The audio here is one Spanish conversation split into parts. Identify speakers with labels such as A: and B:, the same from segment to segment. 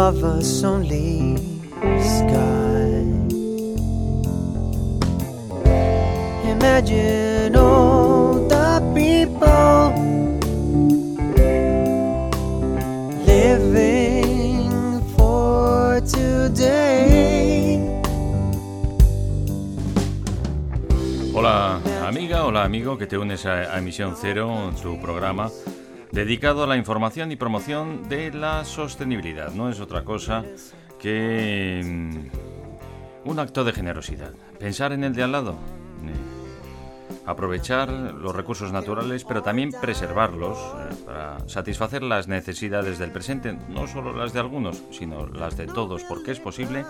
A: Above us only sky. Imagine all the people living for today.
B: Hola amiga, hola amigo que te unes a, a Emisión Cero, tu programa dedicado a la información y promoción de la sostenibilidad. No es otra cosa que mm, un acto de generosidad. Pensar en el de al lado. Aprovechar los recursos naturales, pero también preservarlos eh, para satisfacer las necesidades del presente, no solo las de algunos, sino las de todos, porque es posible,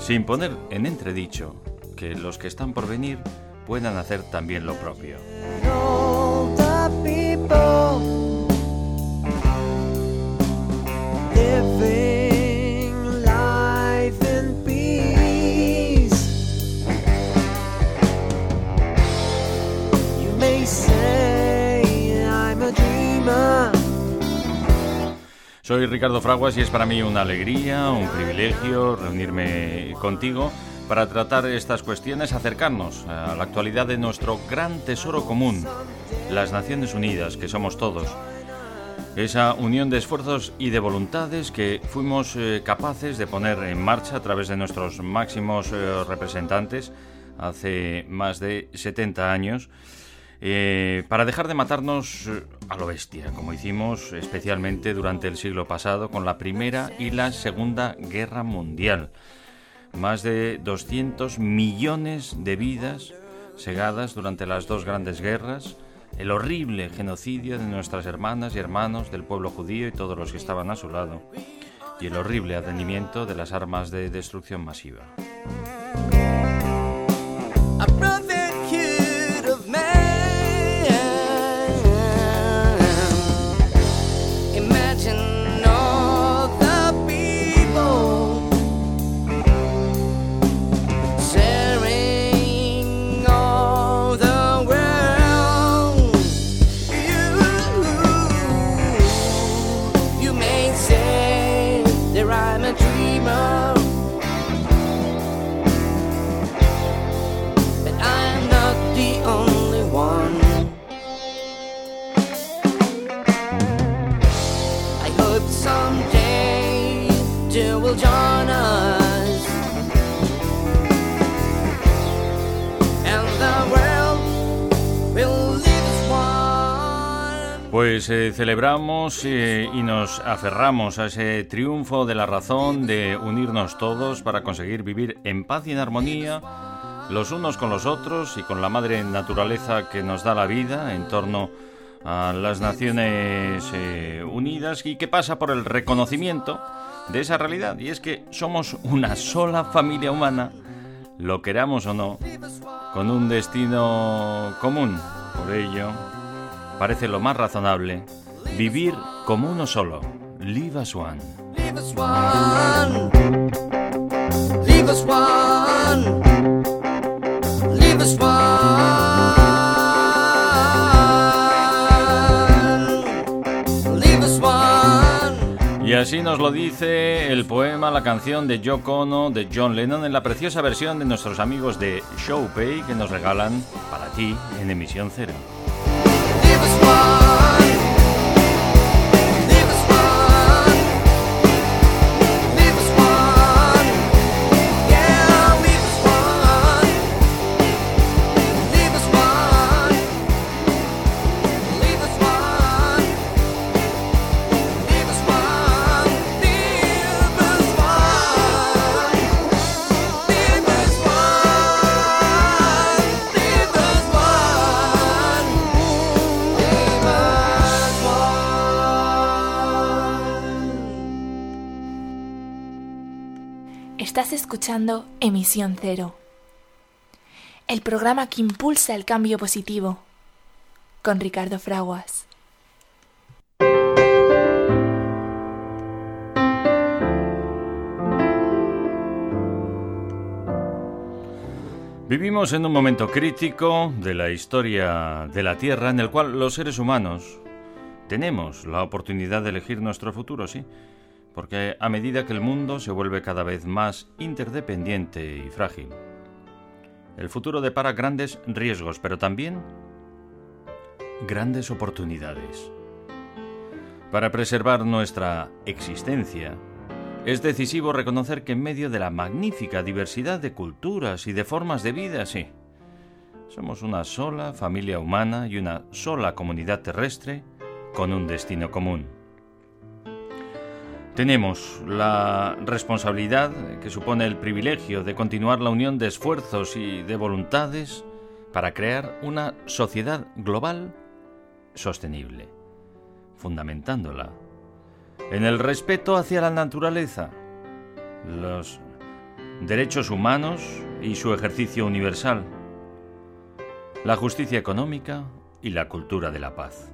B: sin poner en entredicho que los que están por venir puedan hacer también lo propio. Soy Ricardo Fraguas y es para mí una alegría, un privilegio reunirme contigo para tratar estas cuestiones, acercarnos a la actualidad de nuestro gran tesoro común, las Naciones Unidas, que somos todos. Esa unión de esfuerzos y de voluntades que fuimos eh, capaces de poner en marcha a través de nuestros máximos eh, representantes hace más de 70 años. Eh, para dejar de matarnos eh, a lo bestia, como hicimos especialmente durante el siglo pasado con la Primera y la Segunda Guerra Mundial. Más de 200 millones de vidas segadas durante las dos grandes guerras, el horrible genocidio de nuestras hermanas y hermanos del pueblo judío y todos los que estaban a su lado, y el horrible advenimiento de las armas de destrucción masiva. Pues eh, celebramos eh, y nos aferramos a ese triunfo de la razón de unirnos todos para conseguir vivir en paz y en armonía los unos con los otros y con la madre naturaleza que nos da la vida en torno a las Naciones eh, Unidas y que pasa por el reconocimiento de esa realidad y es que somos una sola familia humana, lo queramos o no, con un destino común. Por ello, parece lo más razonable vivir como uno solo. Live as one.
A: Leave us one. Leave us one. Leave us one. Leave us one.
B: Y así nos lo dice el poema, la canción de Yoko Ono de John Lennon en la preciosa versión de nuestros amigos de Showpay que nos regalan para ti en emisión cero.
A: Leave us one.
C: Emisión Cero, el programa que impulsa el cambio positivo, con Ricardo Fraguas.
B: Vivimos en un momento crítico de la historia de la Tierra en el cual los seres humanos tenemos la oportunidad de elegir nuestro futuro, sí, porque a medida que el mundo se vuelve cada vez más interdependiente y frágil, el futuro depara grandes riesgos, pero también grandes oportunidades. Para preservar nuestra existencia, es decisivo reconocer que en medio de la magnífica diversidad de culturas y de formas de vida, sí, somos una sola familia humana y una sola comunidad terrestre con un destino común. Tenemos la responsabilidad que supone el privilegio de continuar la unión de esfuerzos y de voluntades para crear una sociedad global sostenible, fundamentándola en el respeto hacia la naturaleza, los derechos humanos y su ejercicio universal, la justicia económica y la cultura de la paz.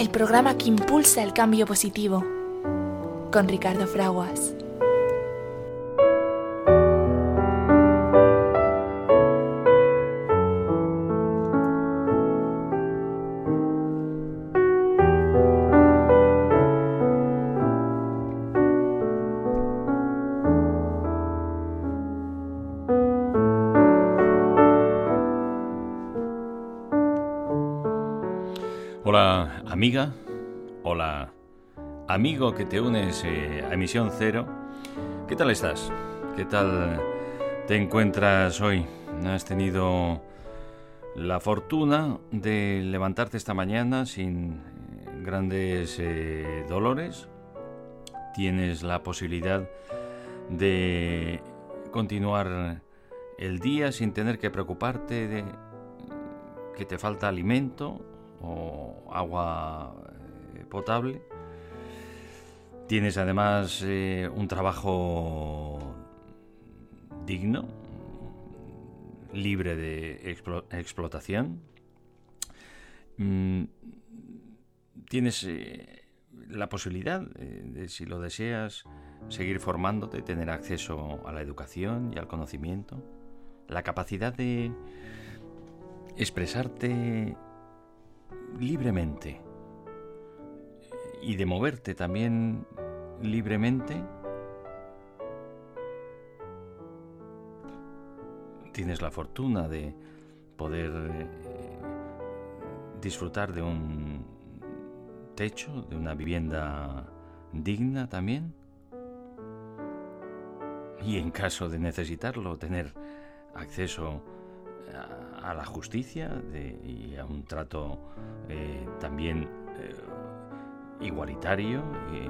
C: el programa que impulsa el cambio positivo, con Ricardo Fraguas.
B: Amiga, hola amigo que te unes eh, a Emisión Cero. ¿Qué tal estás? ¿Qué tal te encuentras hoy? ¿Has tenido la fortuna de levantarte esta mañana sin eh, grandes eh, dolores? ¿Tienes la posibilidad de continuar el día sin tener que preocuparte de que te falta alimento o agua eh, potable. Tienes además eh, un trabajo digno, libre de explotación. Mm, tienes eh, la posibilidad, de, si lo deseas, seguir formándote, tener acceso a la educación y al conocimiento, la capacidad de expresarte libremente y de moverte también libremente, tienes la fortuna de poder eh, disfrutar de un techo, de una vivienda digna también. Y en caso de necesitarlo, tener acceso a, la justicia y a un trato eh, también eh, igualitario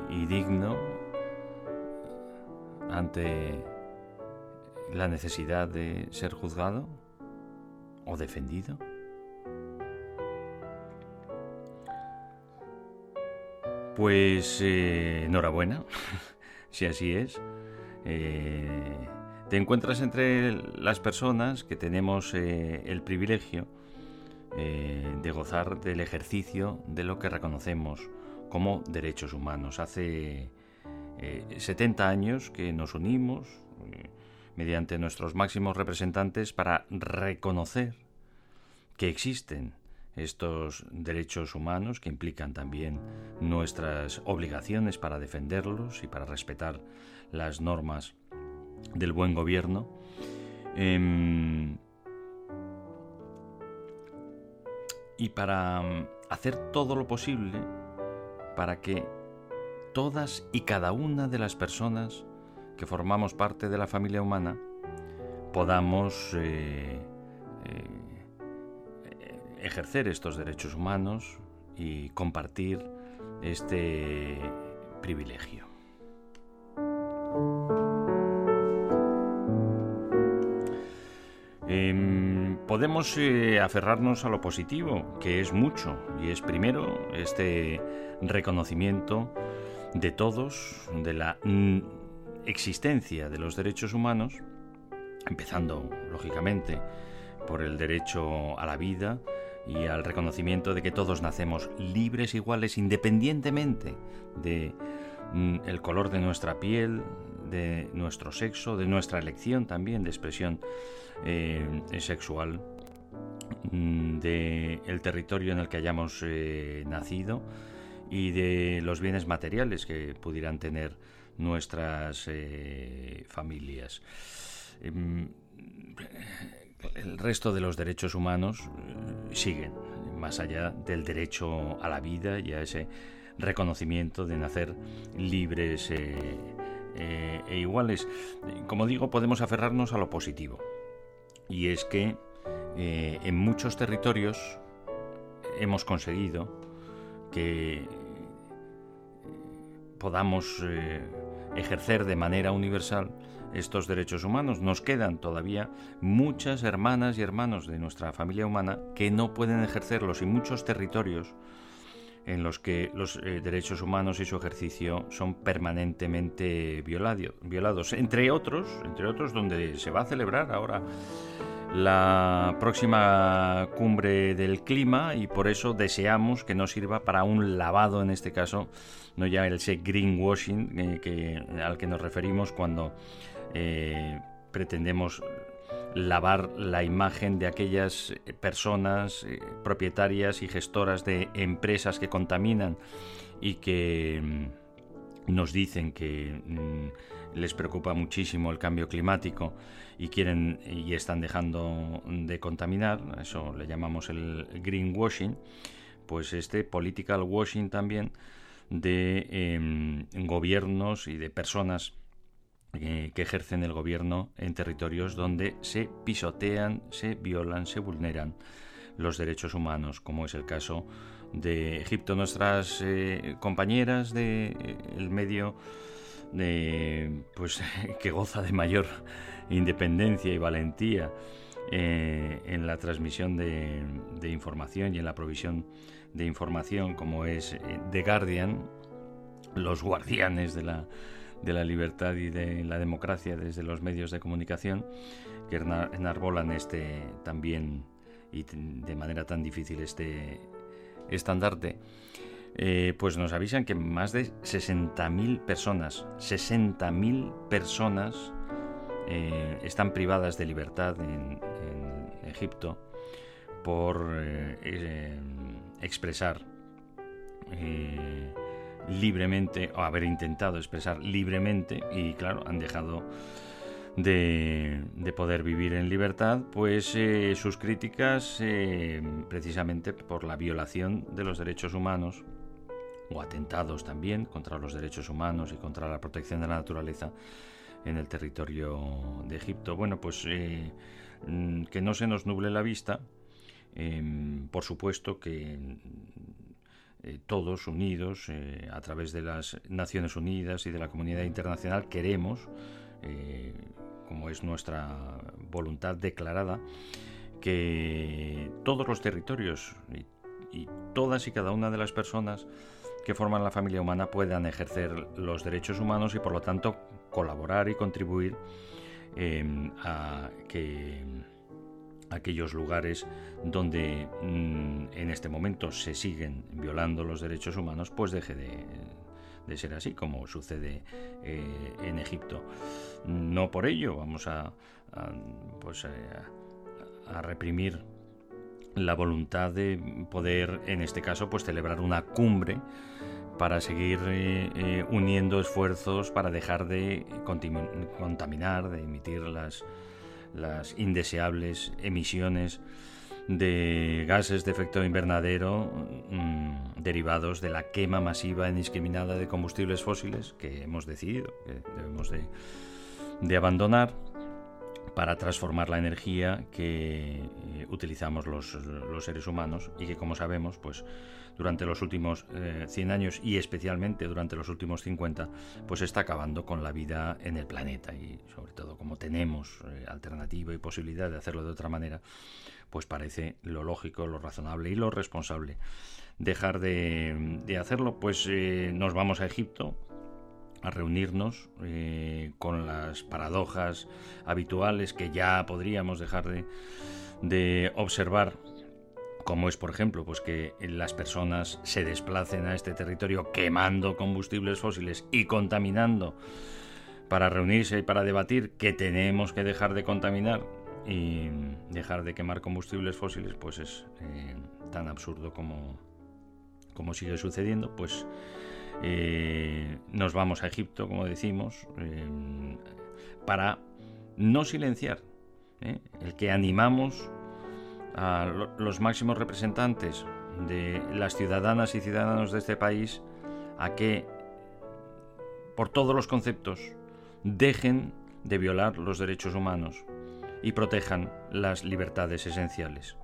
B: y, digno ante la necesidad de ser juzgado o defendido. Pues eh, enhorabuena, si así es. Te encuentras entre las personas que tenemos eh, el privilegio eh, de gozar del ejercicio de lo que reconocemos como derechos humanos. Hace 70 eh, años que nos unimos mediante nuestros máximos representantes para reconocer que existen estos derechos humanos que implican también nuestras obligaciones para defenderlos y para respetar las normas del buen gobierno. Em, y para mm, hacer todo lo posible para que todas y cada una de las personas que formamos parte de la familia humana, podamos eh, eh, ejercer estos derechos humanos y compartir este privilegio. Em, podemos eh, aferrarnos a lo positivo, que es mucho, y es primero este reconocimiento de todos, de la existencia de los derechos humanos, empezando, lógicamente, por el derecho a la vida y al reconocimiento de que todos nacemos libres, iguales, independientemente de el color de nuestra piel, de nuestro sexo, de nuestra elección también de expresión eh, sexual, mm, de el territorio en el que hayamos eh, nacido y de los bienes materiales que pudieran tener nuestras eh, familias. Em, el resto de los derechos humanos eh, siguen, más allá del derecho a la vida y a ese reconocimiento de nacer libres eh, e iguales. Como digo, podemos aferrarnos a lo positivo. Y es que en muchos territorios hemos conseguido que podamos ejercer de manera universal estos derechos humanos. Nos quedan todavía muchas hermanas y hermanos de nuestra familia humana que no pueden ejercerlos y muchos territorios en los que los eh, derechos humanos y su ejercicio son permanentemente violados. Entre otros, entre otros donde se va a celebrar ahora la próxima cumbre del clima y por eso deseamos que nos sirva para un lavado en este caso, no ya el greenwashing eh, que, al que nos referimos cuando eh, pretendemos lavar la imagen de aquellas personas eh, propietarias y gestoras de empresas que contaminan y que mm, nos dicen que mm, les preocupa muchísimo el cambio climático y quieren y están dejando de contaminar, eso le llamamos el greenwashing, pues este political washing también de em, gobiernos y de personas eh, que ejercen el gobierno en territorios donde se pisotean, se violan, se vulneran los derechos humanos, como es el caso de Egipto. Nuestras eh, compañeras del de, eh, medio pues, que goza de mayor independencia y valentía en la transmisión de, de, información y en la provisión de información, como es The Guardian, los guardianes de la de la libertad y de la democracia desde los medios de comunicación que enarbolan este también y de manera tan difícil este estandarte, eh, pues nos avisan que más de 60.000 personas, 60.000 personas eh, están privadas de libertad en, Egipto por eh, expresar libremente, o haber intentado expresar libremente, y claro, han dejado de, poder vivir en libertad, pues eh, sus críticas eh, precisamente por la violación de los derechos humanos, o atentados también contra los derechos humanos y contra la protección de la naturaleza en el territorio de Egipto. Bueno, pues eh, mm, que no se nos nuble la vista, em, por supuesto que eh, todos unidos eh, a través de las Naciones Unidas y de la comunidad internacional queremos, eh, como es nuestra voluntad declarada, que todos los territorios y, todas y cada una de las personas que forman la familia humana puedan ejercer los derechos humanos y por lo tanto colaborar y contribuir a que aquellos lugares donde mm, en este momento se siguen violando los derechos humanos, pues deje de, ser así, como sucede eh, en Egipto. No por ello vamos a, pues, eh, a, reprimir la voluntad de poder, en este caso, pues celebrar una cumbre para seguir eh, uniendo esfuerzos para dejar de contaminar, de emitir las las indeseables emisiones de gases de efecto invernadero mm, derivados de la quema masiva e indiscriminada de combustibles fósiles que hemos decidido que debemos de, de abandonar para transformar la energía que eh, utilizamos los, los, seres humanos y que como sabemos pues durante los últimos 100 eh, años y especialmente durante los últimos 50 pues está acabando con la vida en el planeta y sobre todo como tenemos eh, alternativa y posibilidad de hacerlo de otra manera pues parece lo lógico, lo razonable y lo responsable dejar de, hacerlo, pues eh, nos vamos a Egipto a reunirnos eh, con las paradojas habituales que ya podríamos dejar de, de observar como es por ejemplo pues que las personas se desplacen a este territorio quemando combustibles fósiles y contaminando para reunirse y para debatir que tenemos que dejar de contaminar y dejar de quemar combustibles fósiles pues es eh, tan absurdo como, como sigue sucediendo. Pues eh, nos vamos a Egipto como decimos eh, para no silenciar el que animamos a los máximos representantes de las ciudadanas y ciudadanos de este país a que por todos los conceptos dejen de violar los derechos humanos y protejan las libertades esenciales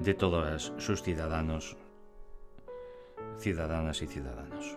B: de todos sus ciudadanos, ciudadanas y ciudadanos.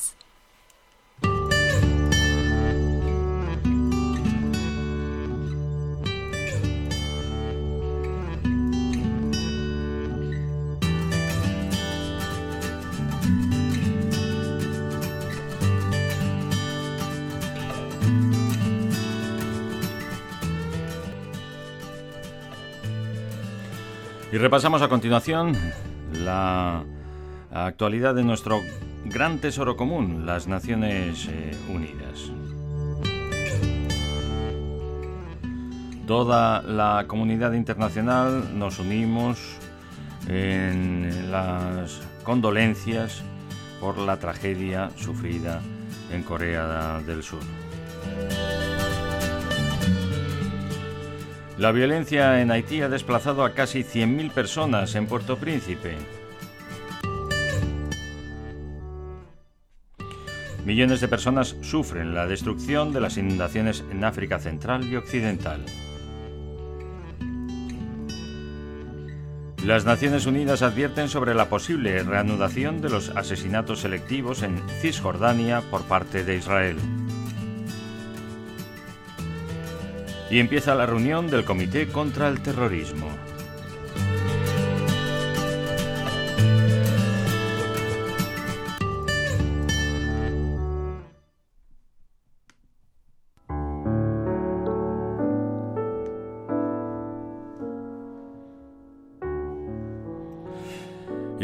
B: Repasamos a continuación la actualidad de nuestro gran tesoro común, las Naciones eh, Unidas. Toda la comunidad internacional nos unimos en las condolencias por la tragedia sufrida en Corea del Sur. La violencia en Haití ha desplazado a casi 100.000 personas en Puerto Príncipe. Millones de personas sufren la destrucción de las inundaciones en África Central y Occidental. Las Naciones Unidas advierten sobre la posible reanudación de los asesinatos selectivos en Cisjordania por parte de Israel. Y empieza la reunión del Comité contra el Terrorismo.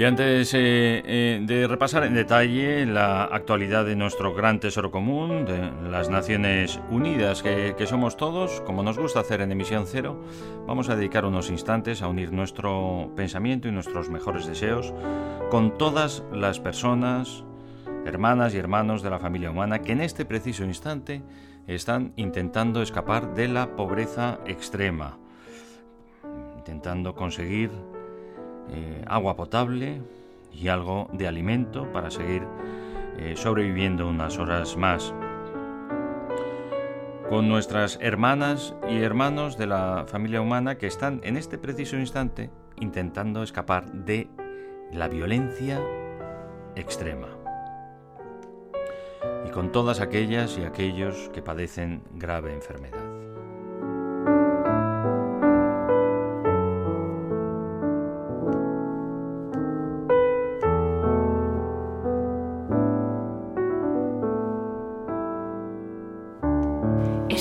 B: Antes eh, eh, de repasar en detalle la actualidad de nuestro gran tesoro común, de las Naciones Unidas, que, somos todos, como nos gusta hacer en Emisión Cero, vamos a dedicar unos instantes a unir nuestro pensamiento y nuestros mejores deseos con todas las personas, hermanas y hermanos de la familia humana que en este preciso instante están intentando escapar de la pobreza extrema, intentando conseguir eh, agua potable y algo de alimento para seguir eh, sobreviviendo unas horas más. Con nuestras hermanas y hermanos de la familia humana que están en este preciso instante intentando escapar de la violencia extrema. Y con todas aquellas y aquellos que padecen grave enfermedad.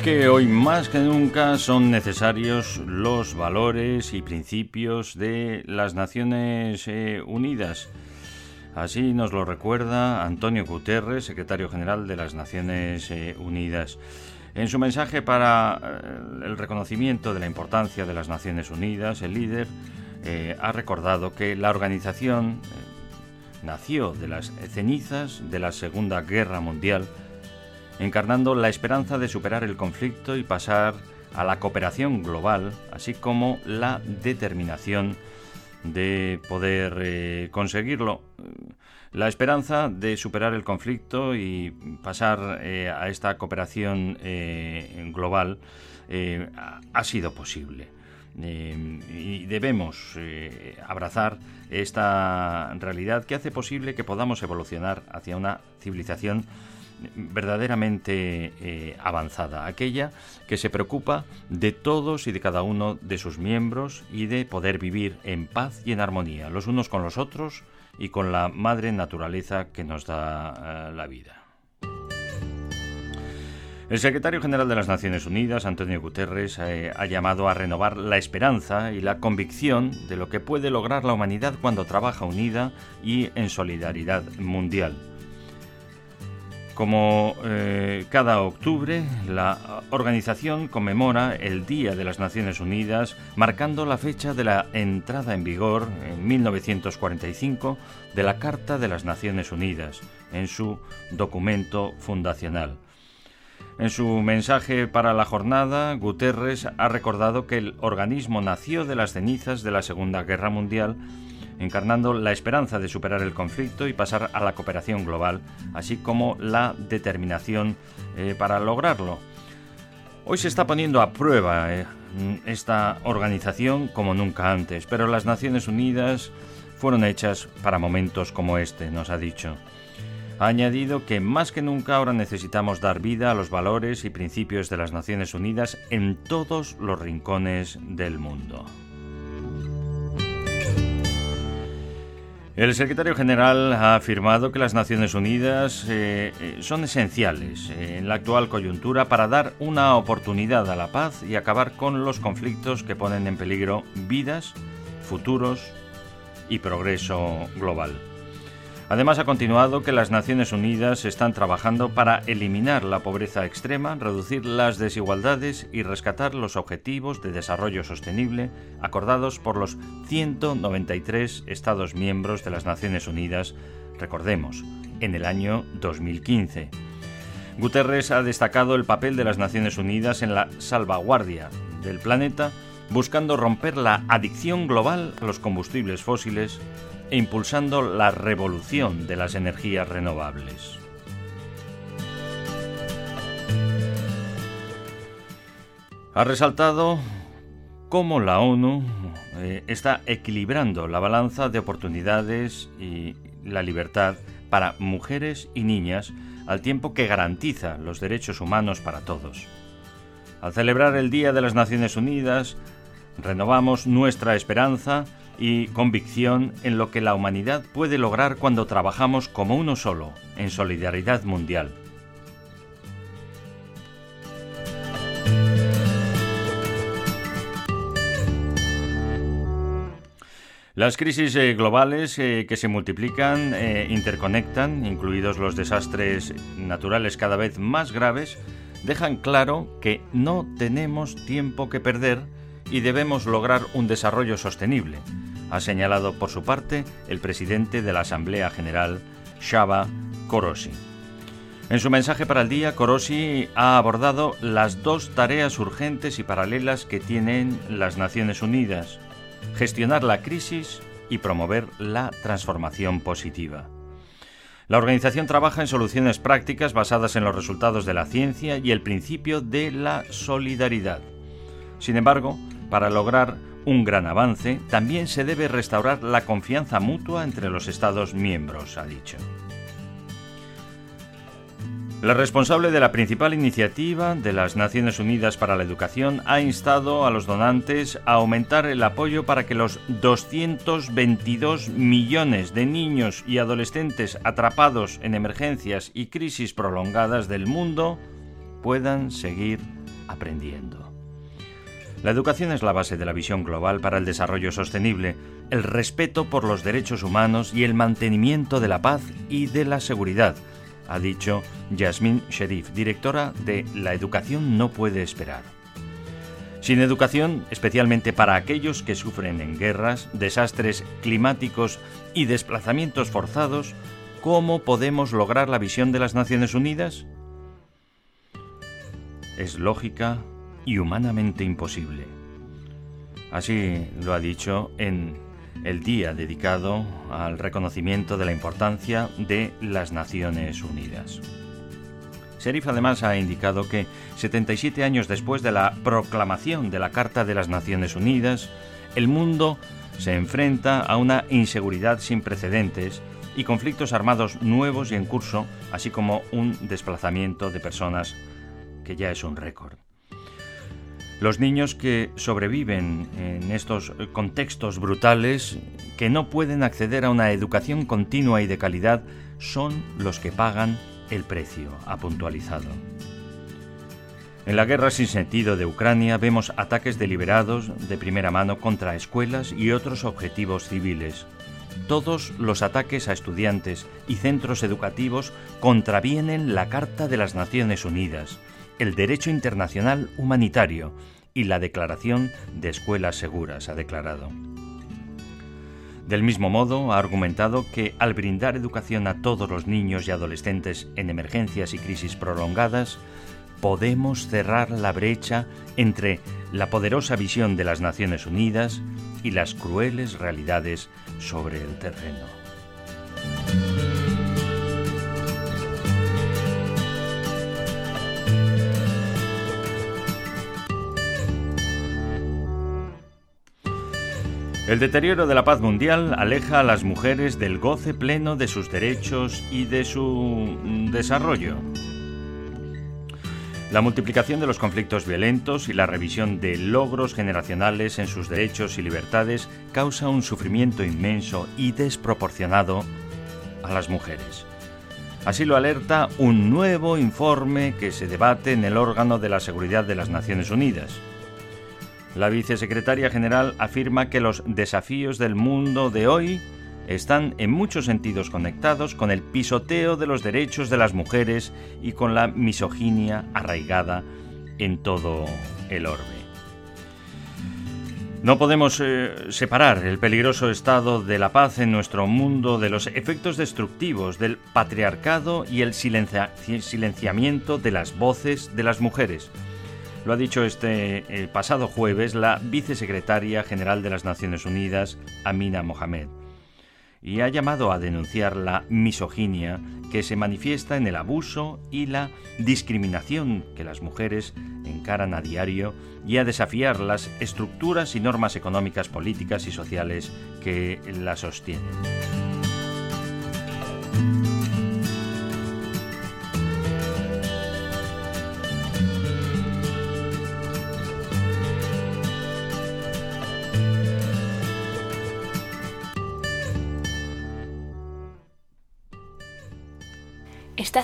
B: Es que hoy más que nunca son necesarios los valores y principios de las Naciones eh, Unidas. Así nos lo recuerda Antonio Guterres, secretario general de las Naciones eh, Unidas. En su mensaje para eh, el reconocimiento de la importancia de las Naciones Unidas, el líder ha recordado que la organización nació de las cenizas de la Segunda Guerra Mundial encarnando la esperanza de superar el conflicto y pasar a la cooperación global, así como la determinación de poder eh, conseguirlo. La esperanza de superar el conflicto y pasar eh, a esta cooperación eh, global ha sido posible. y debemos abrazar esta realidad que hace posible que podamos evolucionar hacia una civilización verdaderamente eh, avanzada, aquella que se preocupa de todos y de cada uno de sus miembros y de poder vivir en paz y en armonía, los unos con los otros y con la madre naturaleza que nos da eh, la vida. El secretario general de las Naciones Unidas, Antonio Guterres, eh, ha llamado a renovar la esperanza y la convicción de lo que puede lograr la humanidad cuando trabaja unida y en solidaridad mundial. Como eh, cada octubre, la organización conmemora el Día de las Naciones Unidas, marcando la fecha de la entrada en vigor, en 1945, de la Carta de las Naciones Unidas, en su documento fundacional. En su mensaje para la jornada, Guterres ha recordado que el organismo nació de las cenizas de la Segunda Guerra Mundial encarnando la esperanza de superar el conflicto y pasar a la cooperación global, así como la determinación eh, para lograrlo. Hoy se está poniendo a prueba eh, esta organización como nunca antes, pero las Naciones Unidas fueron hechas para momentos como este, nos ha dicho. Ha añadido que más que nunca ahora necesitamos dar vida a los valores y principios de las Naciones Unidas en todos los rincones del mundo. El secretario general ha afirmado que las Naciones Unidas eh, eh, son esenciales en la actual coyuntura para dar una oportunidad a la paz y acabar con los conflictos que ponen en peligro vidas, futuros y progreso global. Además, ha continuado que las Naciones Unidas están trabajando para eliminar la pobreza extrema, reducir las desigualdades y rescatar los objetivos de desarrollo sostenible acordados por los 193 Estados miembros de las Naciones Unidas, recordemos, en el año 2015. Guterres ha destacado el papel de las Naciones Unidas en la salvaguardia del planeta, buscando romper la adicción global a los combustibles fósiles e impulsando la revolución de las energías renovables. Ha resaltado cómo la ONU eh, está equilibrando la balanza de oportunidades y la libertad para mujeres y niñas al tiempo que garantiza los derechos humanos para todos. Al celebrar el Día de las Naciones Unidas, renovamos nuestra esperanza y convicción en lo que la humanidad puede lograr cuando trabajamos como uno solo, en solidaridad mundial. Las crisis eh, globales eh, que se multiplican, eh, interconectan, incluidos los desastres naturales cada vez más graves, dejan claro que no tenemos tiempo que perder y debemos lograr un desarrollo sostenible, ha señalado por su parte el presidente de la Asamblea General, Shaba Korosi. En su mensaje para el día, Korosi ha abordado las dos tareas urgentes y paralelas que tienen las Naciones Unidas, gestionar la crisis y promover la transformación positiva. La organización trabaja en soluciones prácticas basadas en los resultados de la ciencia y el principio de la solidaridad. Sin embargo, para lograr un gran avance, también se debe restaurar la confianza mutua entre los Estados miembros, ha dicho. La responsable de la principal iniciativa de las Naciones Unidas para la Educación ha instado a los donantes a aumentar el apoyo para que los 222 millones de niños y adolescentes atrapados en emergencias y crisis prolongadas del mundo puedan seguir aprendiendo. La educación es la base de la visión global para el desarrollo sostenible, el respeto por los derechos humanos y el mantenimiento de la paz y de la seguridad, ha dicho Yasmin Sherif, directora de La Educación no puede esperar. Sin educación, especialmente para aquellos que sufren en guerras, desastres climáticos y desplazamientos forzados, ¿cómo podemos lograr la visión de las Naciones Unidas? Es lógica y humanamente imposible. Así lo ha dicho en el día dedicado al reconocimiento de la importancia de las Naciones Unidas. Serif además ha indicado que 77 años después de la proclamación de la Carta de las Naciones Unidas, el mundo se enfrenta a una inseguridad sin precedentes y conflictos armados nuevos y en curso, así como un desplazamiento de personas que ya es un récord. Los niños que sobreviven en estos contextos brutales, que no pueden acceder a una educación continua y de calidad, son los que pagan el precio, ha puntualizado. En la guerra sin sentido de Ucrania vemos ataques deliberados de primera mano contra escuelas y otros objetivos civiles. Todos los ataques a estudiantes y centros educativos contravienen la Carta de las Naciones Unidas, el derecho internacional humanitario y la Declaración de Escuelas Seguras, ha declarado. Del mismo modo, ha argumentado que al brindar educación a todos los niños y adolescentes en emergencias y crisis prolongadas, podemos cerrar la brecha entre la poderosa visión de las Naciones Unidas y las crueles realidades sobre el terreno. El deterioro de la paz mundial aleja a las mujeres del goce pleno de sus derechos y de su desarrollo. La multiplicación de los conflictos violentos y la revisión de logros generacionales en sus derechos y libertades causa un sufrimiento inmenso y desproporcionado a las mujeres. Así lo alerta un nuevo informe que se debate en el órgano de la seguridad de las Naciones Unidas. La vicesecretaria general afirma que los desafíos del mundo de hoy están en muchos sentidos conectados con el pisoteo de los derechos de las mujeres y con la misoginia arraigada en todo el orbe. No podemos eh, separar el peligroso estado de la paz en nuestro mundo de los efectos destructivos del patriarcado y el silenciamiento de las voces de las mujeres. Lo ha dicho este pasado jueves la vicesecretaria general de las Naciones Unidas, Amina Mohamed, y ha llamado a denunciar la misoginia que se manifiesta en el abuso y la discriminación que las mujeres encaran a diario y a desafiar las estructuras y normas económicas, políticas y sociales que la sostienen.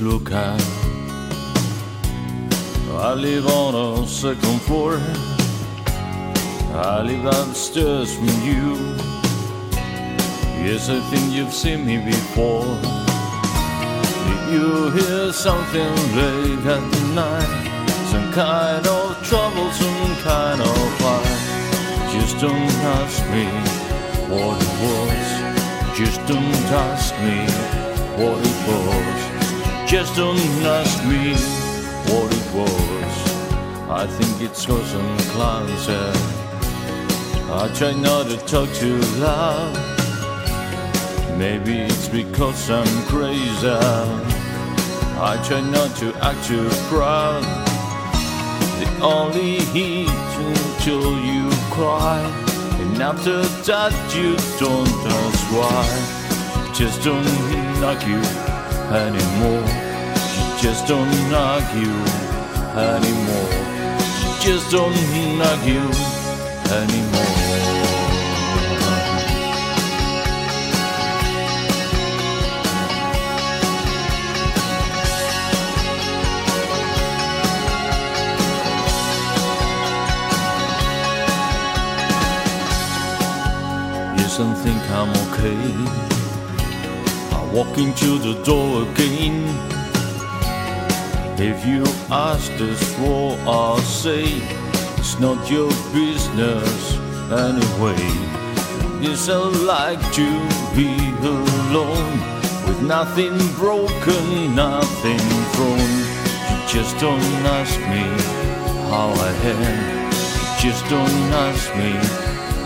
D: Luca. I live on a second floor. I live upstairs from you. Yes, I think you've seen me before. Did you hear something late at night? Some kind of trouble, some kind of fight. Just don't ask me what it was. Just don't ask me what it was. Just don't ask me what it was. I think it's cause I'm closet. I try not to talk too loud. Maybe it's because I'm crazy. I try not to act too proud. The only heat until you cry. And after that, you don't ask why. Just don't argue anymore. You just don't argue anymore. You just don't argue anymore. Yes, I think I'm okay. I to the door again. If you ask this what I'll say, it's not your business anyway. Yes, I like to be alone with nothing broken, nothing thrown. You just don't ask me how I am. You just don't ask me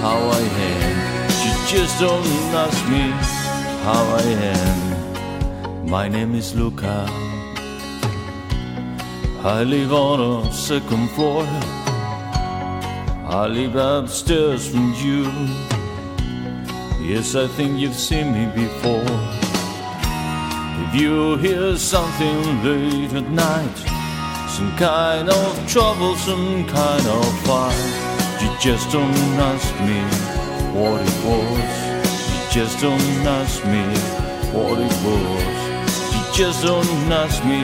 D: how I am. You just don't ask me how I am. My name is Luca. I live on a second floor. I live upstairs from you. Yes, I think you've seen me before. If you hear something late at night, some kind of trouble, some kind of fight, you just don't ask me what it was. Just don't ask me what it was. You just don't ask me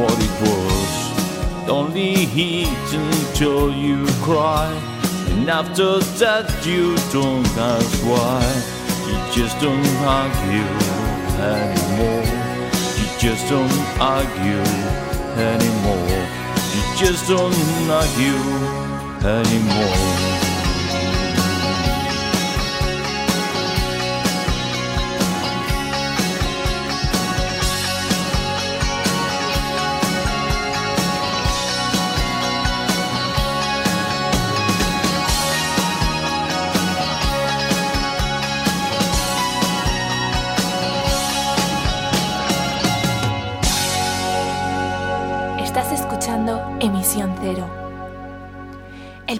D: what it was. Only heat until you cry. And after that, you don't ask why. You just don't argue anymore. You just don't argue anymore. You just don't argue anymore.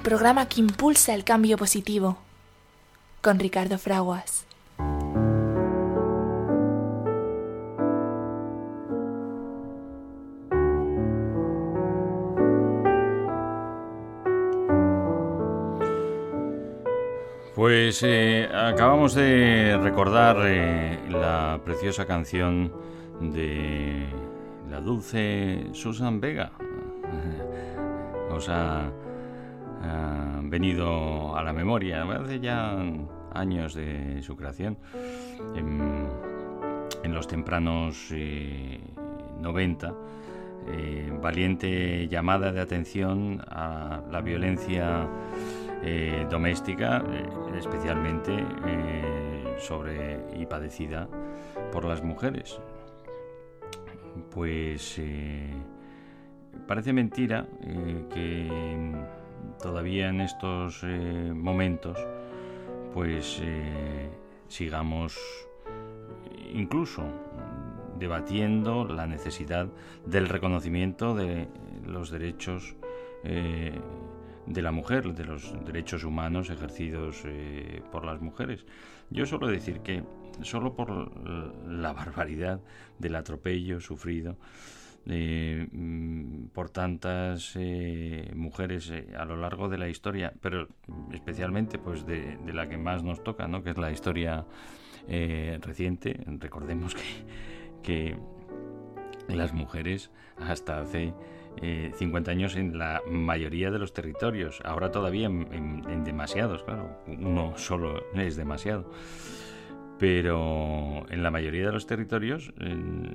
C: Programa que impulsa el cambio positivo, con Ricardo Fraguas.
B: Pues eh, acabamos de recordar eh, la preciosa canción de la dulce Susan Vega. Os ha, venido a la memoria, hace ya años de su creación, en, los tempranos eh, 90. eh, valiente llamada de atención a la violencia eh, doméstica, eh, especialmente sobre y padecida por las mujeres. Pues parece mentira que todavía en estos eh, momentos pues eh, sigamos incluso debatiendo la necesidad del reconocimiento de los derechos eh, de la mujer, de los derechos humanos ejercidos eh, por las mujeres. Yo suelo decir que solo por la barbaridad del atropello sufrido eh, mm, por tantas eh, mujeres eh, a lo largo de la historia, pero especialmente pues de, la que más nos toca, ¿no? que es la historia reciente. Recordemos que, las mujeres hasta hace eh, 50 años en la mayoría de los territorios, ahora todavía en- en demasiados, claro, uno solo es demasiado. Pero en la mayoría de los territorios, en,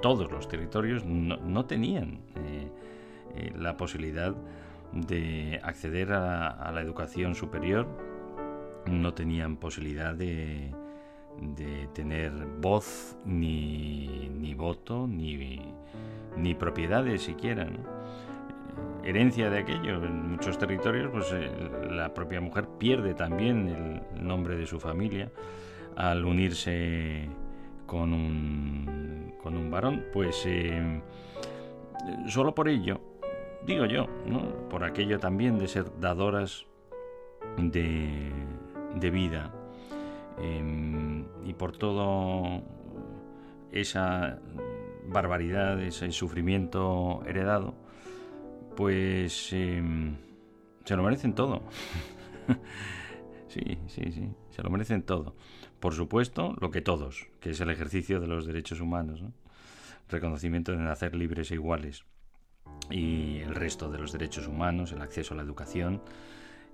B: todos los territorios, no, tenían eh, eh, la posibilidad de acceder a, la educación superior, no tenían posibilidad de, tener voz, ni, ni voto, ni, ni propiedades siquiera. Herencia de aquello. En muchos territorios, pues eh, la propia mujer pierde también el nombre de su familia al unirse con un, con un varón, pues eh, solo por ello, digo yo, ¿no? por aquello también de ser dadoras de, de vida em, y por todo esa barbaridad, ese sufrimiento heredado, pues em, se lo merecen todo. sí, sí, sí, se lo merecen todo. Por supuesto, lo que todos, que es el ejercicio de los derechos humanos, reconocimiento de nacer libres e iguales y el resto de los derechos humanos, el acceso a la educación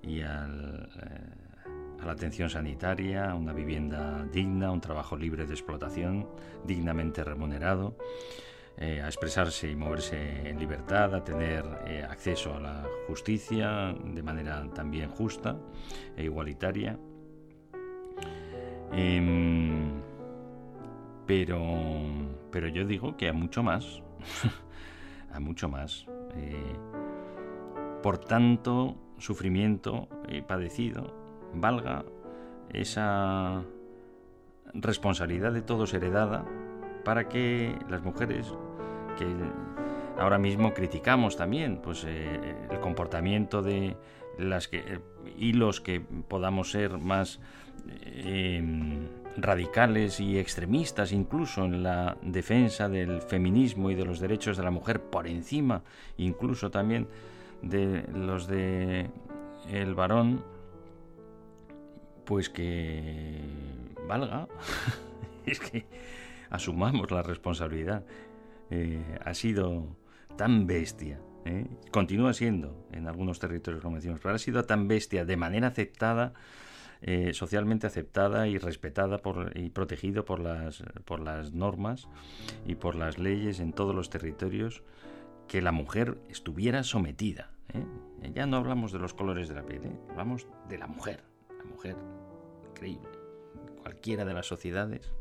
B: y al, eh, a la atención sanitaria, una vivienda digna, un trabajo libre de explotación, dignamente remunerado, eh, a expresarse y moverse en libertad, a tener eh, acceso a la justicia de manera también justa e igualitaria. Em, pero, pero yo digo que a mucho más, a mucho más. Eh, por tanto sufrimiento padecido, valga esa responsabilidad de todos heredada para que las mujeres que ahora mismo criticamos también, pues eh, el comportamiento de las que eh, hilos que podamos ser más em, radicales y extremistas incluso en la defensa del feminismo y de los derechos de la mujer por encima incluso también de los de el varón pues que valga. Es que asumamos la responsabilidad eh, ha sido tan bestia, ¿eh? continúa siendo en algunos territorios, como decimos, pero ha sido tan bestia de manera aceptada, eh, socialmente aceptada y respetada por, y protegido por las, por las normas y por las leyes en todos los territorios, que la mujer estuviera sometida. Ya no hablamos de los colores de la piel, hablamos de la mujer, la mujer increíble. Cualquiera de las sociedades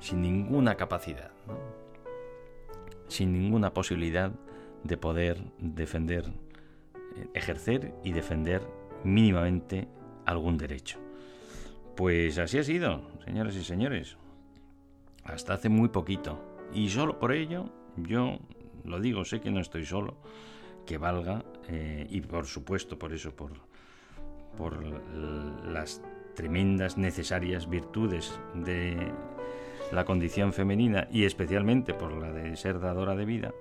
B: sin ninguna capacidad, sin ninguna posibilidad de poder defender, eh, ejercer y defender mínimamente algún derecho. Pues así ha sido, señoras y señores, hasta hace muy poquito. Y solo por ello, yo lo digo, sé que no estoy solo, que valga, eh, y por supuesto por eso, por, por las tremendas necesarias virtudes de la condición femenina y especialmente por la de ser dadora de vida,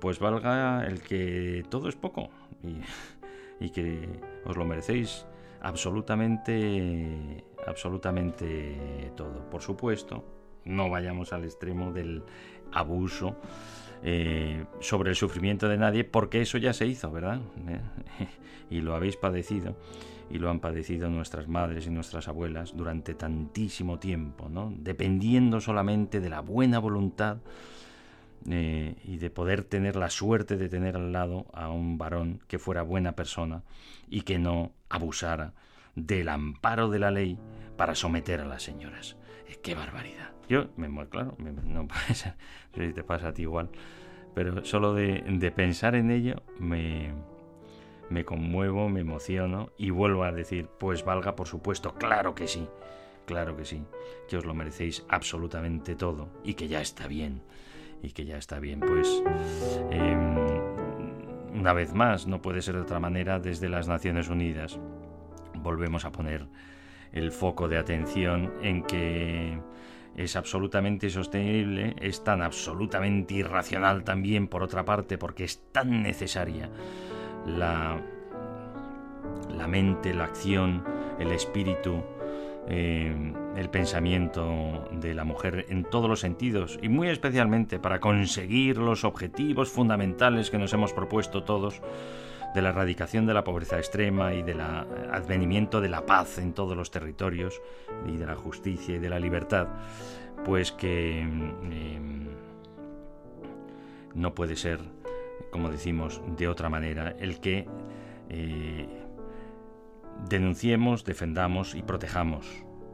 B: pues valga el que todo es poco y, que os lo merecéis absolutamente, absolutamente todo. Por supuesto, no vayamos al extremo del abuso eh, sobre el sufrimiento de nadie, porque eso ya se hizo, ¿verdad? y lo habéis padecido y lo han padecido nuestras madres y nuestras abuelas durante tantísimo tiempo, ¿no? dependiendo solamente de la buena voluntad eh, y de poder tener la suerte de tener al lado a un varón que fuera buena persona y que no abusara del amparo de la ley para someter a las señoras. Eh, ¡Qué barbaridad! Yo me muero, claro, no pasa, si te pasa a ti igual, pero solo de pensar en ello me, me conmuevo, me emociono y vuelvo a decir, pues valga por supuesto, claro que sí, claro que sí, que os lo merecéis absolutamente todo y que ya está bien, y que ya está bien, pues em, una vez más, no puede ser de otra manera, desde las Naciones Unidas volvemos a poner el foco de atención en que es absolutamente sostenible, es tan absolutamente irracional también por otra parte, porque es tan necesaria la, la mente, la acción, el espíritu, eh, el pensamiento de la mujer en todos los sentidos y muy especialmente para conseguir los objetivos fundamentales que nos hemos propuesto todos de la erradicación de la pobreza extrema y del advenimiento de la paz en todos los territorios y de la justicia y de la libertad, pues que eh, no puede ser como decimos de otra manera, el que eh, denunciemos, defendamos y protejamos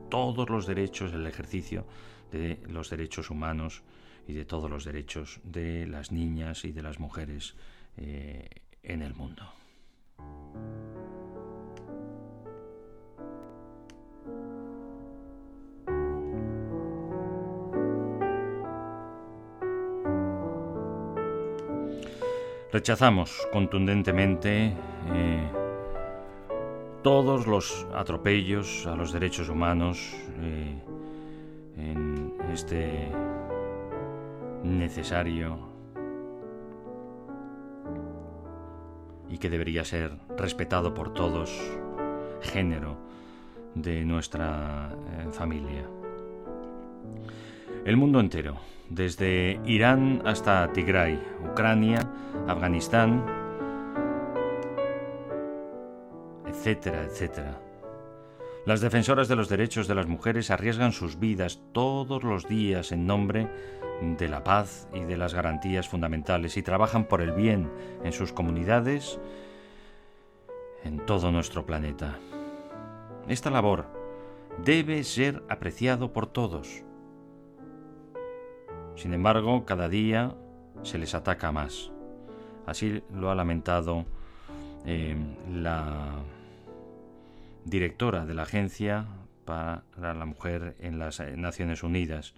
B: todos los derechos, el ejercicio de los derechos humanos y de todos los derechos de las niñas y de las mujeres eh, en el mundo. Rechazamos contundentemente eh, todos los atropellos a los derechos humanos eh, en este necesario y que debería ser respetado por todos género de nuestra eh, familia. El mundo entero, desde Irán hasta Tigray, Ucrania, Afganistán, etcétera, etcétera. Las defensoras de los derechos de las mujeres arriesgan sus vidas todos los días en nombre de la paz y de las garantías fundamentales y trabajan por el bien en sus comunidades, en todo nuestro planeta. Esta labor debe ser apreciado por todos sin embargo, cada día se les ataca más. Así lo ha lamentado eh, la directora de la Agencia para la Mujer en las eh, Naciones Unidas.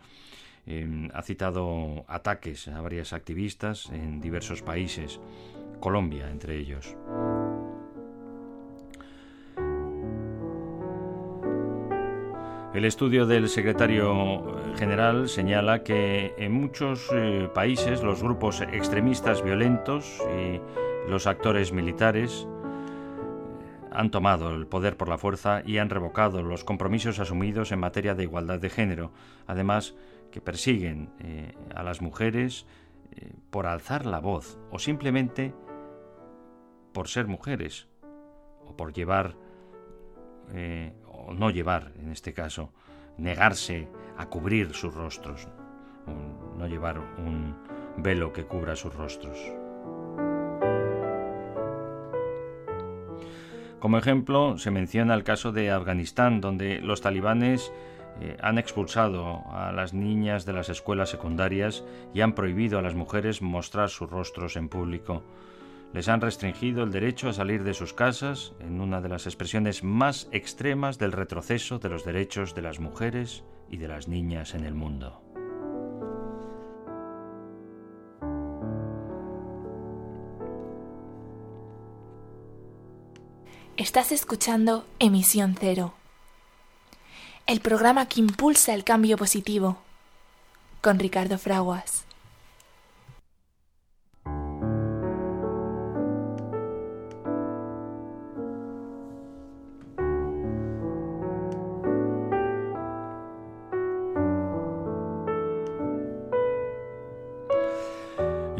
B: Eh, ha citado ataques a varias activistas en diversos países, Colombia entre ellos. El estudio del secretario general señala que en muchos eh, países los grupos extremistas violentos y los actores militares eh, han tomado el poder por la fuerza y han revocado los compromisos asumidos en materia de igualdad de género, además que persiguen eh, a las mujeres por alzar la voz o simplemente por ser mujeres o por llevar o no llevar, en este caso, negarse a cubrir sus rostros, no llevar un velo que cubra sus rostros. Como ejemplo, se menciona el caso de Afganistán, donde los talibanes eh, han expulsado a las niñas de las escuelas secundarias y han prohibido a las mujeres mostrar sus rostros en público les han restringido el derecho a salir de sus casas en una de las expresiones más extremas del retroceso de los derechos de las mujeres y de las niñas en el mundo.
C: Estás escuchando Emisión Cero, el programa que impulsa el cambio positivo, con Ricardo Fraguas.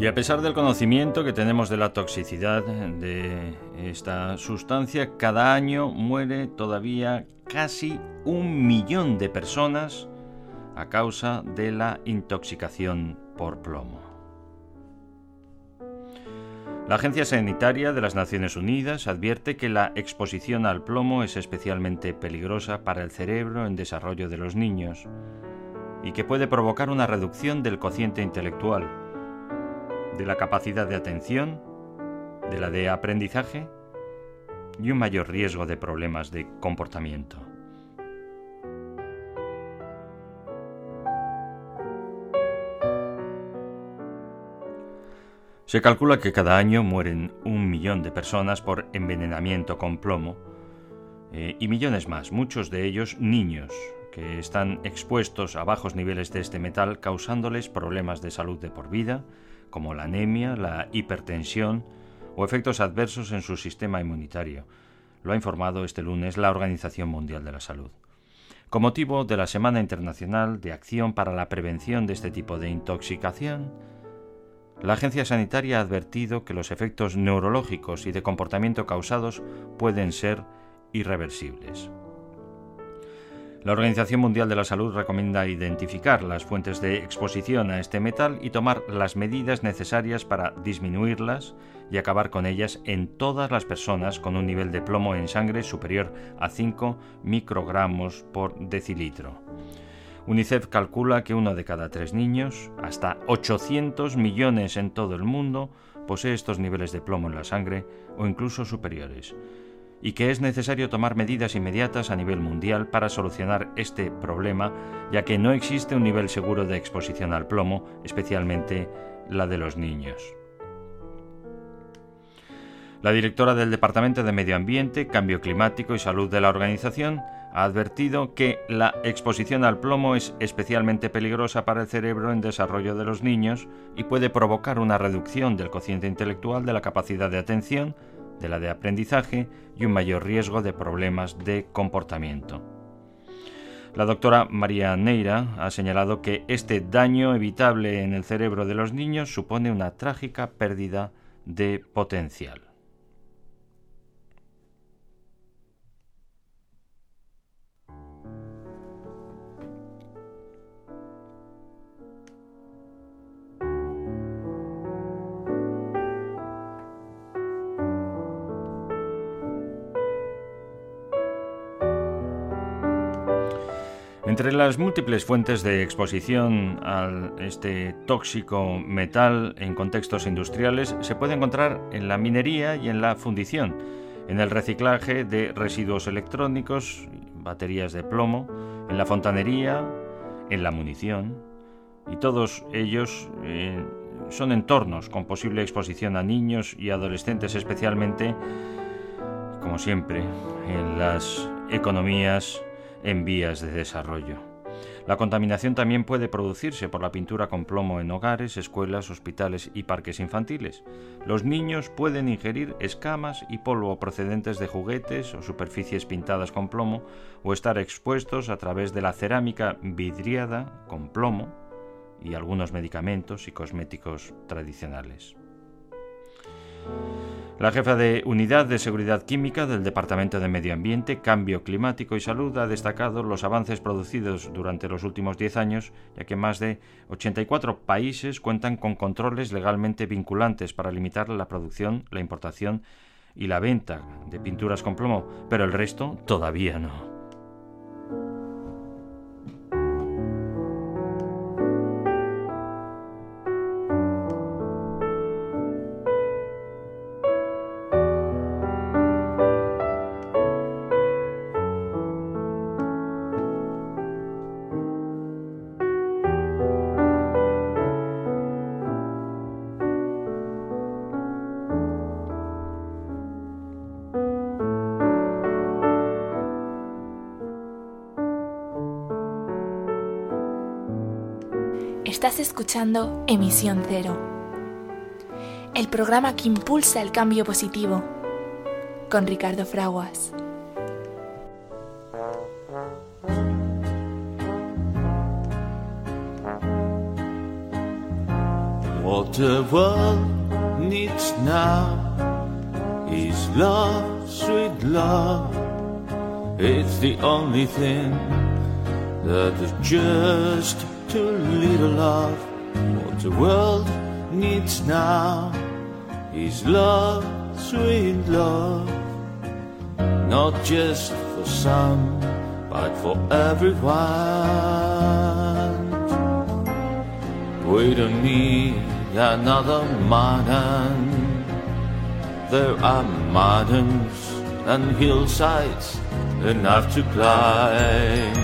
B: Y a pesar del conocimiento que tenemos de la toxicidad de esta sustancia, cada año muere todavía casi un millón de personas a causa de la intoxicación por plomo. La Agencia Sanitaria de las Naciones Unidas advierte que la exposición al plomo es especialmente peligrosa para el cerebro en desarrollo de los niños y que puede provocar una reducción del cociente intelectual, de la capacidad de atención, de la de aprendizaje y un mayor riesgo de problemas de comportamiento. Se calcula que cada año mueren un millón de personas por envenenamiento con plomo eh, y millones más, muchos de ellos niños, que están expuestos a bajos niveles de este metal causándoles problemas de salud de por vida, como la anemia, la hipertensión o efectos adversos en su sistema inmunitario. Lo ha informado este lunes la Organización Mundial de la Salud. Con motivo de la Semana Internacional de Acción para la Prevención de este tipo de intoxicación, la Agencia Sanitaria ha advertido que los efectos neurológicos y de comportamiento causados pueden ser irreversibles. La Organización Mundial de la Salud recomienda identificar las fuentes de exposición a este metal y tomar las medidas necesarias para disminuirlas y acabar con ellas en todas las personas con un nivel de plomo en sangre superior a 5 microgramos por decilitro. UNICEF calcula que uno de cada tres niños, hasta 800 millones en todo el mundo, posee estos niveles de plomo en la sangre o incluso superiores y que es necesario tomar medidas inmediatas a nivel mundial para solucionar este problema, ya que no existe un nivel seguro de exposición al plomo, especialmente la de los niños. La directora del Departamento de Medio Ambiente, Cambio Climático y Salud de la organización ha advertido que la exposición al plomo es especialmente peligrosa para el cerebro en desarrollo de los niños y puede provocar una reducción del cociente intelectual, de la capacidad de atención, de la de aprendizaje y un mayor riesgo de problemas de comportamiento. La doctora María Neira ha señalado que este daño evitable en el cerebro de los niños supone una trágica pérdida de potencial. Entre las múltiples fuentes de exposición a este tóxico metal en contextos industriales se puede encontrar en la minería y en la fundición, en el reciclaje de residuos electrónicos, baterías de plomo, en la fontanería, en la munición, y todos ellos eh, son entornos con posible exposición a niños y adolescentes especialmente, como siempre, en las economías en vías de desarrollo. La contaminación también puede producirse por la pintura con plomo en hogares, escuelas, hospitales y parques infantiles. Los niños pueden ingerir escamas y polvo procedentes de juguetes o superficies pintadas con plomo o estar expuestos a través de la cerámica vidriada con plomo y algunos medicamentos y cosméticos tradicionales. La jefa de Unidad de Seguridad Química del Departamento de Medio Ambiente, Cambio Climático y Salud ha destacado los avances producidos durante los últimos 10 años, ya que más de 84 países cuentan con controles legalmente vinculantes para limitar la producción, la importación y la venta de pinturas con plomo, pero el resto todavía no.
C: Escuchando Emisión Cero, el programa que impulsa el cambio positivo, con Ricardo Fraguas.
D: What the world needs now is love, sweet love. It's the only thing that is just too little love. What the world needs now is love, sweet love. Not just for some, but for everyone. We don't need another mountain. There are mountains and hillsides enough to climb.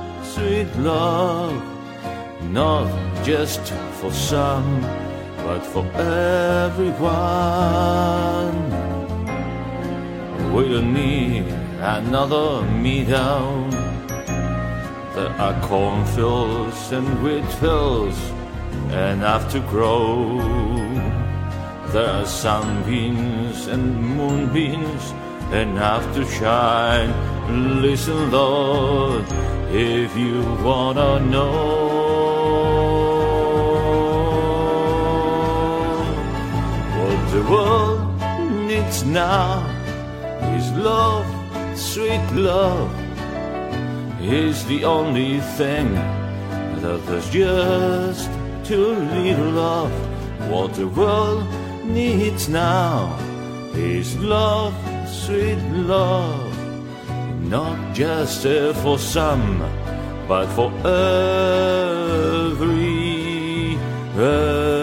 D: sweet love. Not just for some, but for everyone. We don't need another me down. There are cornfields and wheat fields enough to grow. There are sunbeams and moonbeams enough to shine. Listen, Lord, if you wanna know what the world needs now is love, sweet love. Is the only thing that there's just too little of. What the world needs now is love, sweet love, not just uh, for some, but for every, everyone.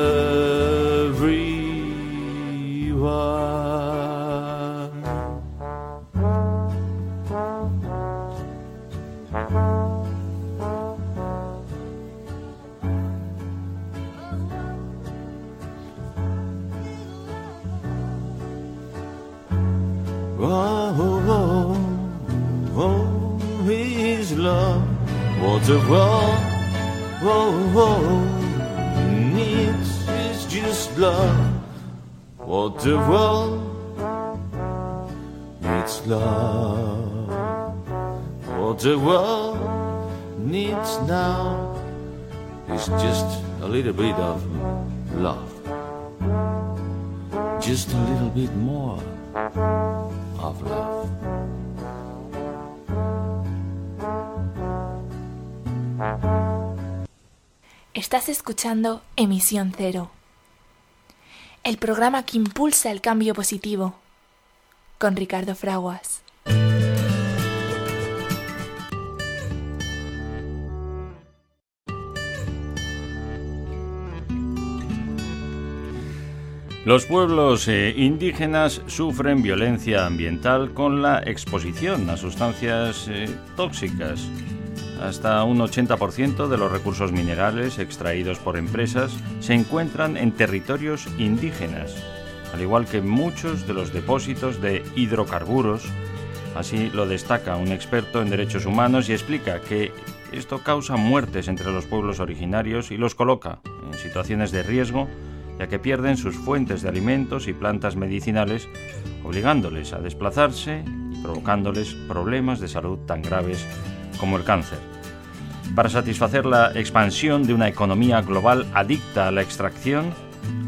D: World, oh, oh, needs is just love. What the world needs love. What the world needs now is just a little bit of love. Just a little bit more of love.
C: Estás escuchando Emisión Cero, el programa que impulsa el cambio positivo, con Ricardo Fraguas.
B: Los pueblos eh, indígenas sufren violencia ambiental con la exposición a sustancias eh, tóxicas. Hasta un 80% de los recursos minerales extraídos por empresas se encuentran en territorios indígenas, al igual que muchos de los depósitos de hidrocarburos. Así lo destaca un experto en derechos humanos y explica que esto causa muertes entre los pueblos originarios y los coloca en situaciones de riesgo ya que pierden sus fuentes de alimentos y plantas medicinales, obligándoles a desplazarse y provocándoles problemas de salud tan graves como el cáncer. Para satisfacer la expansión de una economía global adicta a la extracción,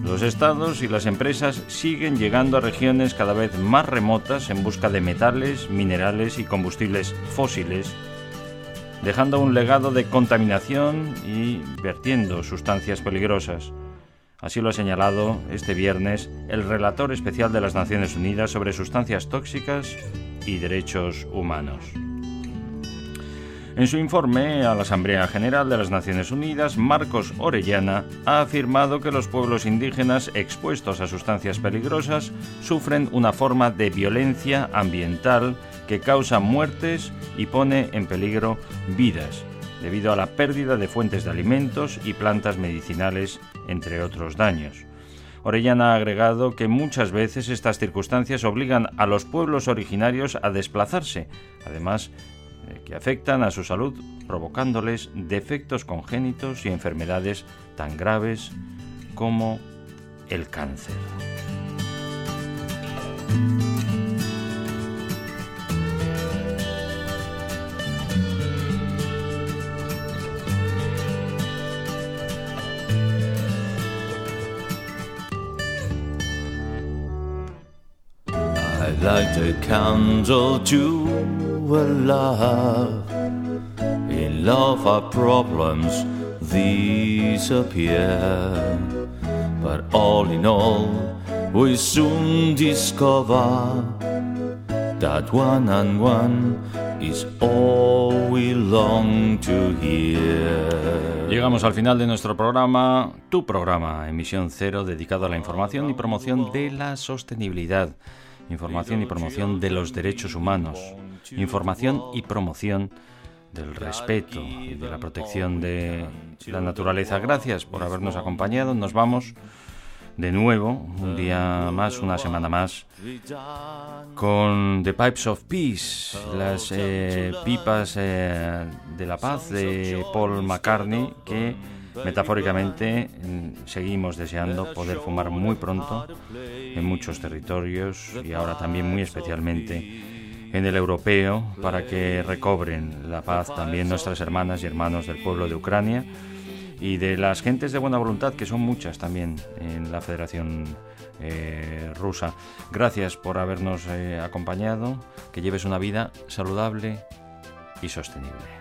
B: los estados y las empresas siguen llegando a regiones cada vez más remotas en busca de metales, minerales y combustibles fósiles, dejando un legado de contaminación y vertiendo sustancias peligrosas. Así lo ha señalado este viernes el relator especial de las Naciones Unidas sobre sustancias tóxicas y derechos humanos. En su informe a la Asamblea General de las Naciones Unidas, Marcos Orellana ha afirmado que los pueblos indígenas expuestos a sustancias peligrosas sufren una forma de violencia ambiental que causa muertes y pone en peligro vidas, debido a la pérdida de fuentes de alimentos y plantas medicinales entre otros daños. Orellana ha agregado que muchas veces estas circunstancias obligan a los pueblos originarios a desplazarse, además que afectan a su salud provocándoles defectos congénitos y enfermedades tan graves como el cáncer.
D: Love. In love, our problems disappear. But all in all, we soon discover that one and one is all we long to hear.
B: Llegamos al final de nuestro programa, tu programa, emisión cero, dedicado a la información y promoción de la sostenibilidad, información y promoción de los derechos humanos, información y promoción del respeto y de la protección de la naturaleza. Gracias por habernos acompañado. Nos vamos de nuevo, un día más, una semana más, con The Pipes of Peace, las eh, pipas eh, de la paz de Paul McCartney, que metafóricamente mm, seguimos deseando poder fumar muy pronto en muchos territorios y ahora también muy especialmente en el europeo para que recobren la paz también nuestras hermanas y hermanos del pueblo de Ucrania y de las gentes de buena voluntad, que son muchas también en la Federación eh, Rusa. Gracias por habernos eh, acompañado, que lleves una vida saludable y sostenible.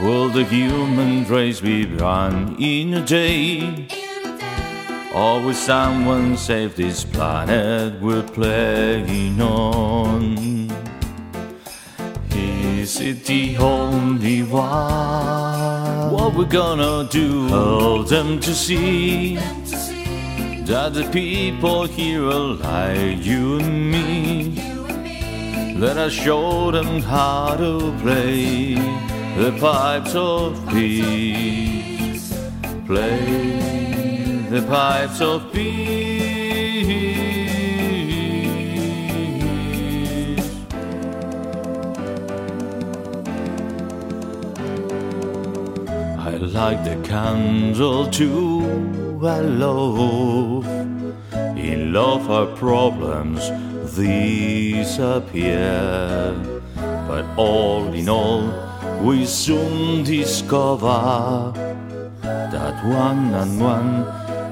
D: Will the human race be run in a day? Or will someone save this planet we're playing on? Is it the only one? What we're gonna do? Help them to see that the people here are like you and me. Let us show them how to play the pipes of peace. Play the pipes of peace. I like the candle too. I love. In love, our problems disappear. But all in all, we soon discover that one and one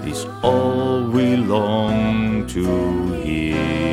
D: is all we long to hear.